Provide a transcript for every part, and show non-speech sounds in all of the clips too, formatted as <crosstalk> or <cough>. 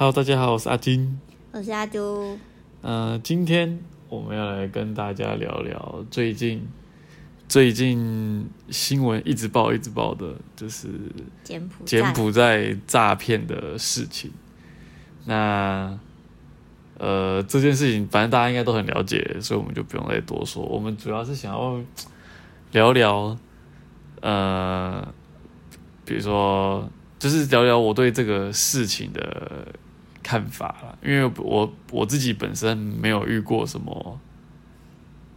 Hello，大家好，我是阿金。我是阿朱。呃，今天我们要来跟大家聊聊最近最近新闻一直报一直报的，就是柬埔寨柬埔寨诈骗的事情。那呃，这件事情反正大家应该都很了解，所以我们就不用再多说。我们主要是想要聊聊，呃，比如说，就是聊聊我对这个事情的看法了。因为我我自己本身没有遇过什么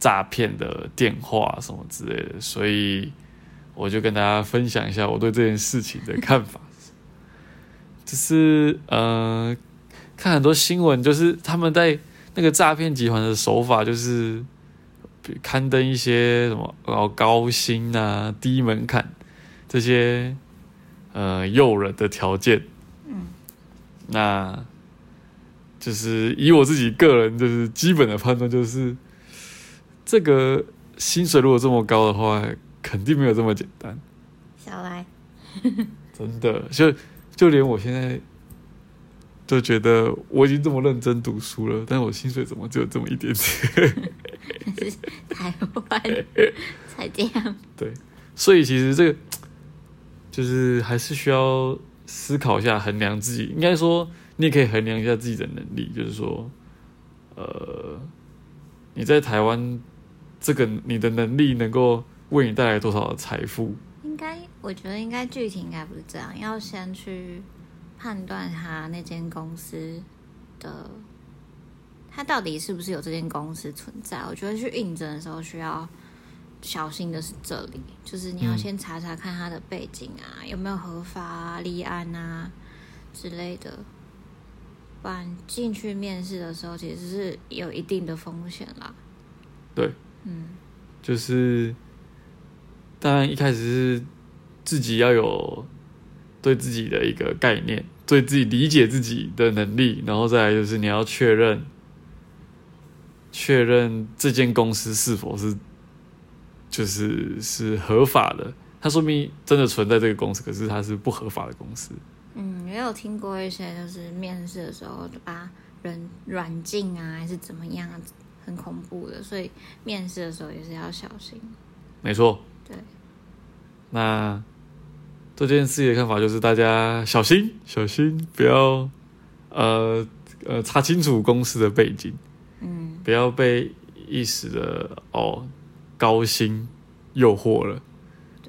诈骗的电话什么之类的，所以我就跟大家分享一下我对这件事情的看法。<laughs> 就是呃，看很多新闻，就是他们在那个诈骗集团的手法，就是刊登一些什么哦高薪啊、低门槛这些呃诱人的条件。嗯，那就是以我自己个人就是基本的判断，就是这个薪水如果这么高的话，肯定没有这么简单。小来，<laughs> 真的，就就连我现在就觉得我已经这么认真读书了，但我薪水怎么只有这么一点点？是 <laughs> 台湾 <laughs> 才这样。对，所以其实这个就是还是需要思考一下，衡量自己。应该说，你也可以衡量一下自己的能力，就是说，呃，你在台湾这个你的能力能够为你带来多少的财富？应该，我觉得应该具体应该不是这样，要先去判断他那间公司的，他到底是不是有这间公司存在。我觉得去应征的时候需要小心的是这里，就是你要先查查看他的背景啊，有没有合法啊、立案啊之类的。不然进去面试的时候，其实是有一定的风险啦。对，嗯，就是当然一开始是自己要有对自己的一个概念，对自己理解自己的能力，然后再来就是你要确认确认这间公司是否是就是是合法的。它说明真的存在这个公司，可是它是不合法的公司。嗯，也有听过一些，就是面试的时候就把人软禁啊，还是怎么样啊，很恐怖的，所以面试的时候也是要小心。没错，对，那对这件事情的看法就是大家小心小心，不要呃呃查清楚公司的背景，嗯，不要被一时的哦高薪诱惑了，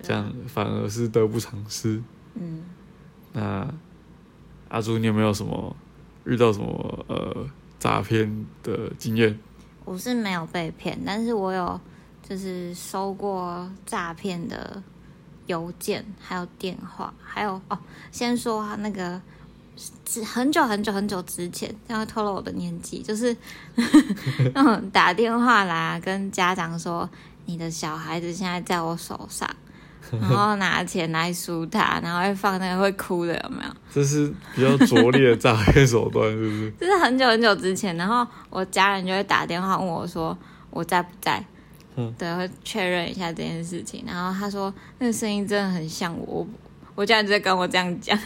这样反而是得不偿失。嗯，那阿朱，你有没有什么遇到什么呃诈骗的经验？我是没有被骗，但是我有就是收过诈骗的邮件，还有电话，还有哦，先说他那个。很久很久很久之前，这样会透露我的年纪，就是那种 <laughs> 打电话来跟家长说，你的小孩子现在在我手上，<laughs> 然后拿钱来输他，然后会放那个会哭的，有没有？这是比较拙劣的诈骗手段，是不是？<laughs> 这是很久很久之前，然后我家人就会打电话问我说我在不在，嗯对，会确认一下这件事情。然后他说那个声音真的很像我，我我家人就在跟我这样讲，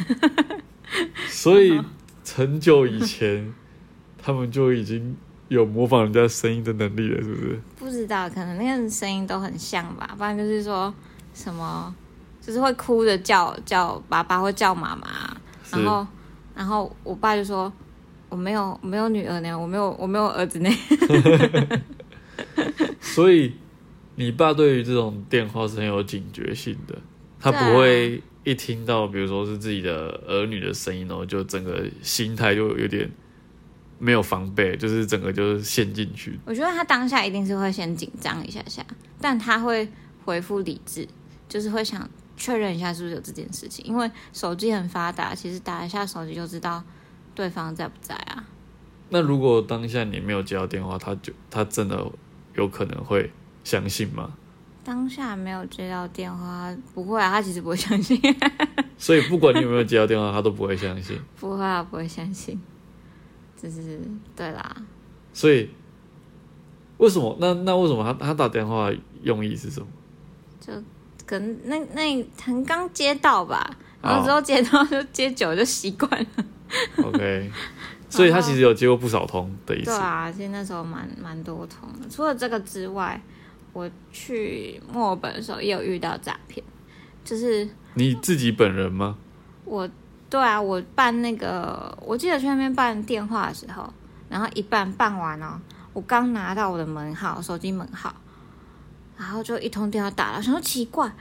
<laughs> 所以很久以前，他们就已经有模仿人家声音的能力了，是不是？不知道可能那个声音都很像吧，不然就是说什么就是会哭着叫叫爸爸或叫妈妈，然后然后我爸就说我没有我没有女儿呢，我没有我没有儿子呢，<laughs> 所以你爸对于这种电话是很有警觉性的，他不会一听到比如说是自己的儿女的声音，然后就整个心态就有点没有防备，就是整个就是陷进去。我觉得他当下一定是会先紧张一下下，但他会恢复理智，就是会想确认一下是不是有这件事情，因为手机很发达，其实打一下手机就知道对方在不在啊。那如果当下你没有接到电话，他就他真的有可能会相信吗？当下没有接到电话，不会啊，他其实不会相信，<laughs> 所以不管你有没有接到电话，他都不会相信。不会啊，不会相信，就是对啦，所以为什么？那那为什么他他打电话用意是什么？就可能那那可能刚接到吧，然后之后接到就接久了就习惯了。OK，<laughs> 所以他其实有接过不少通的意思。对啊，其实那时候蛮蛮多通的。除了这个之外，我去墨尔本的时候也有遇到诈骗，就是你自己本人吗？我对啊，我办那个，我记得去那边办电话的时候，然后一办办完哦，我刚拿到我的门号，手机门号，然后就一通电话打了，想说奇怪，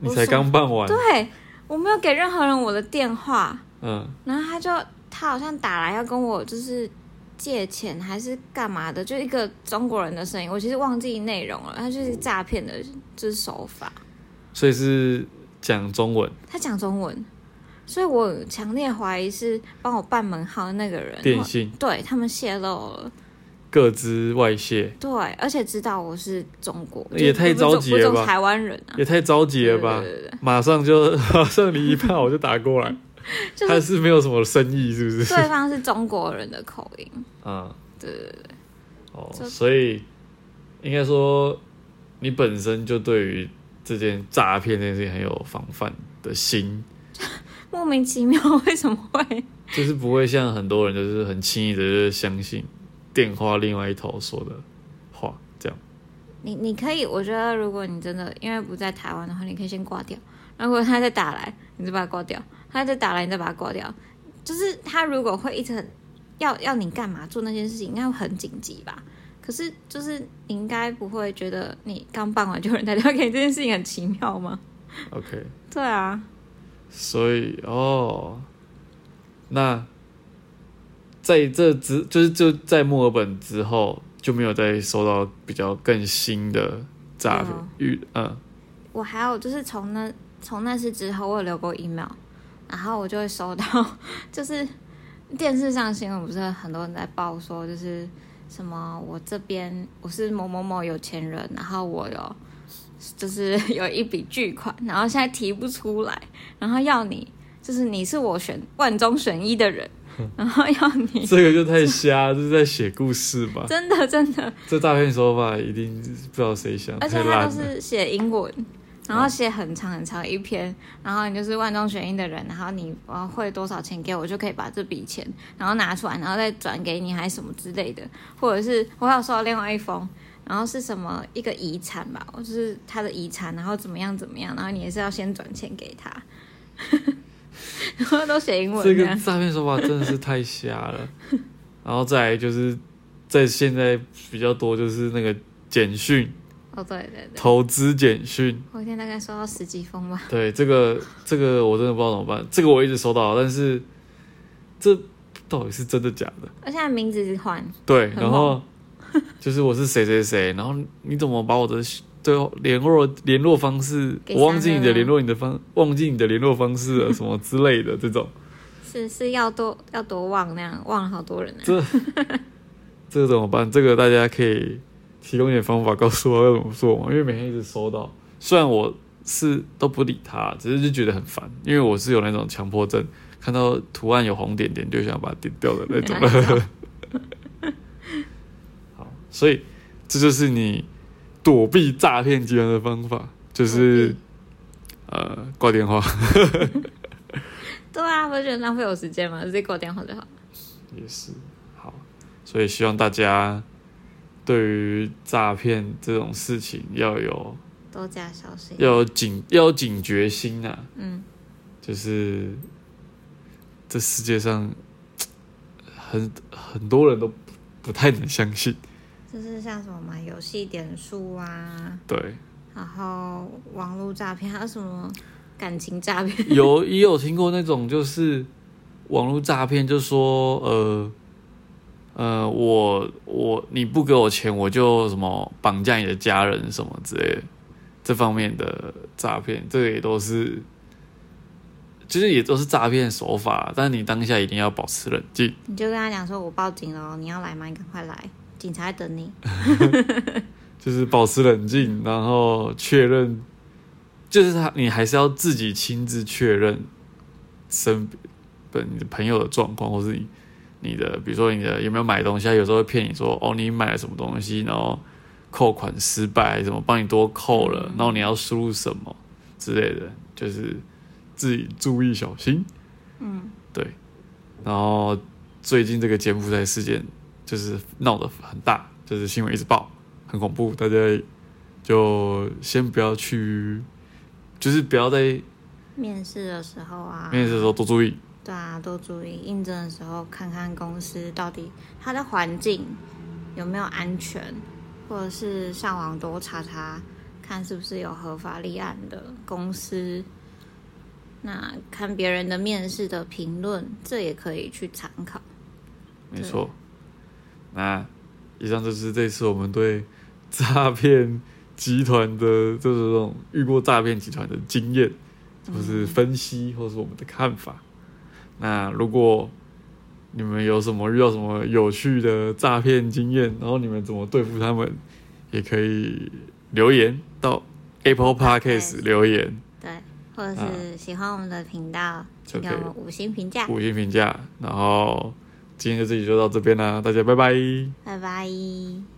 你才刚办完，对我没有给任何人我的电话，嗯，然后他就他好像打来要跟我就是借钱还是干嘛的，就一个中国人的声音，我其实忘记内容了，他就是诈骗的，就是手法。所以是讲中文，他讲中文，所以我强烈怀疑是帮我办门号的那个人，电信。对他们泄露了，各自外泄，对，而且知道我是中国，也太着急了吧？台湾人啊，也太着急了吧？马上就 <laughs> 马上你一怕我就打过来，<laughs> 就是他是没有什么生意，是不是？对方是中国人的口音，嗯，<laughs> 对对对，哦，所以应该说你本身就对于这件诈骗这件事情很有防范的心，莫名其妙为什么会？就是不会像很多人就是很轻易的就相信电话另外一头说的话，这样。你你可以，我觉得如果你真的因为不在台湾的话，你可以先挂掉。如果他再打来，你就把它挂掉；他再打来，你再把它挂掉。就是他如果会一直很要要你干嘛做那件事情，应该会很紧急吧？可是就是你应该不会觉得你刚办完就有人打电话给你这件事情很奇妙吗？OK，对啊，所以哦，那在这之就是就在墨尔本之后就没有再收到比较更新的诈骗有遇嗯我还有就是从那从那次之后，我有留过 email，然后我就会收到，<laughs> 就是电视上新闻不是很多人在报说，就是什么我这边我是某某某有钱人，然后我有就是有一笔巨款，然后现在提不出来，然后要你就是你是我选万中选一的人，<laughs> 然后要你 <laughs> 这个就太瞎，<laughs> 这是在写故事吧？真的真的，这诈骗手法一定不知道谁想，而且他都。是写英文，然后写很长很长一篇，然后你就是万中选一的人，然后你呃汇多少钱给我，就可以把这笔钱然后拿出来，然后再转给你，还是什么之类的，或者是我还有收到另外一封。然后是什么一个遗产吧，就是他的遗产，然后怎么样怎么样，然后你也是要先转钱给他，<laughs> 然后都写英文这个诈骗手法真的是太瞎了。<laughs> 然后再来就是在现在比较多就是那个简讯，哦，对对对，投资简讯。我一天大概收到十几封吧。对，这个这个我真的不知道怎么办。这个我一直收到，但是这到底是真的假的？而且他名字是换，对，然后就是我是谁谁谁，然后你怎么把我的对联络联络方式，我忘记你的联络你的方，忘记你的联络方式了，什么之类的这种，<laughs> 是是要多要多忘那样，忘了好多人呢、这这个怎么办？这个大家可以提供一点方法告诉我要怎么做吗？因为每天一直收到，虽然我是都不理他，只是就觉得很烦，因为我是有那种强迫症，看到图案有红点点就想把它点掉的那种。<laughs> 好，所以这就是你躲避诈骗集团的方法，就是呃挂电话 <laughs> 对啊，不是觉得浪费我时间吗？直接挂电话就好。也是好，所以希望大家对于诈骗这种事情要有多加小心。要有警要有警觉心啊，嗯，就是这世界上很很多人都不不太能相信，就是像什么嘛，游戏点数啊，对，然后网络诈骗，还有什么感情诈骗？有也有听过那种就是网络诈骗，就说呃呃我我你不给我钱，我就什么绑架你的家人什么之类的，这方面的诈骗，这个也都是。其实也都是诈骗手法，但是你当下一定要保持冷静。你就跟他讲说，我报警了哦，你要来吗？你赶快来，警察在等你。<laughs> 就是保持冷静，然后确认，就是他，你还是要自己亲自确认身本你的朋友的状况，或是你你的，比如说你的有没有买东西，他有时候会骗你说，哦，你买了什么东西，然后扣款失败，什么帮你多扣了，然后你要输入什么之类的，就是自己注意小心。嗯，对。然后最近这个柬埔寨事件就是闹得很大，就是新闻一直报，很恐怖，大家就先不要去，就是不要在面试的时候啊，面试的时候多注意。对啊，多注意应征的时候，看看公司到底它的环境有没有安全，或者是上网多查查，看是不是有合法立案的公司。那看别人的面试的评论，这也可以去参考。没错。那以上就是这次我们对诈骗集团的，就是这种遇过诈骗集团的经验，或是分析，或是我们的看法。那如果你们有什么遇到什么有趣的诈骗经验，然后你们怎么对付他们，也可以留言到 Apple Podcast 留言，对，或者是喜欢我们的频道，请给我们五星评价。五星评价。然后今天的这集就到这边啦，大家拜拜，拜拜。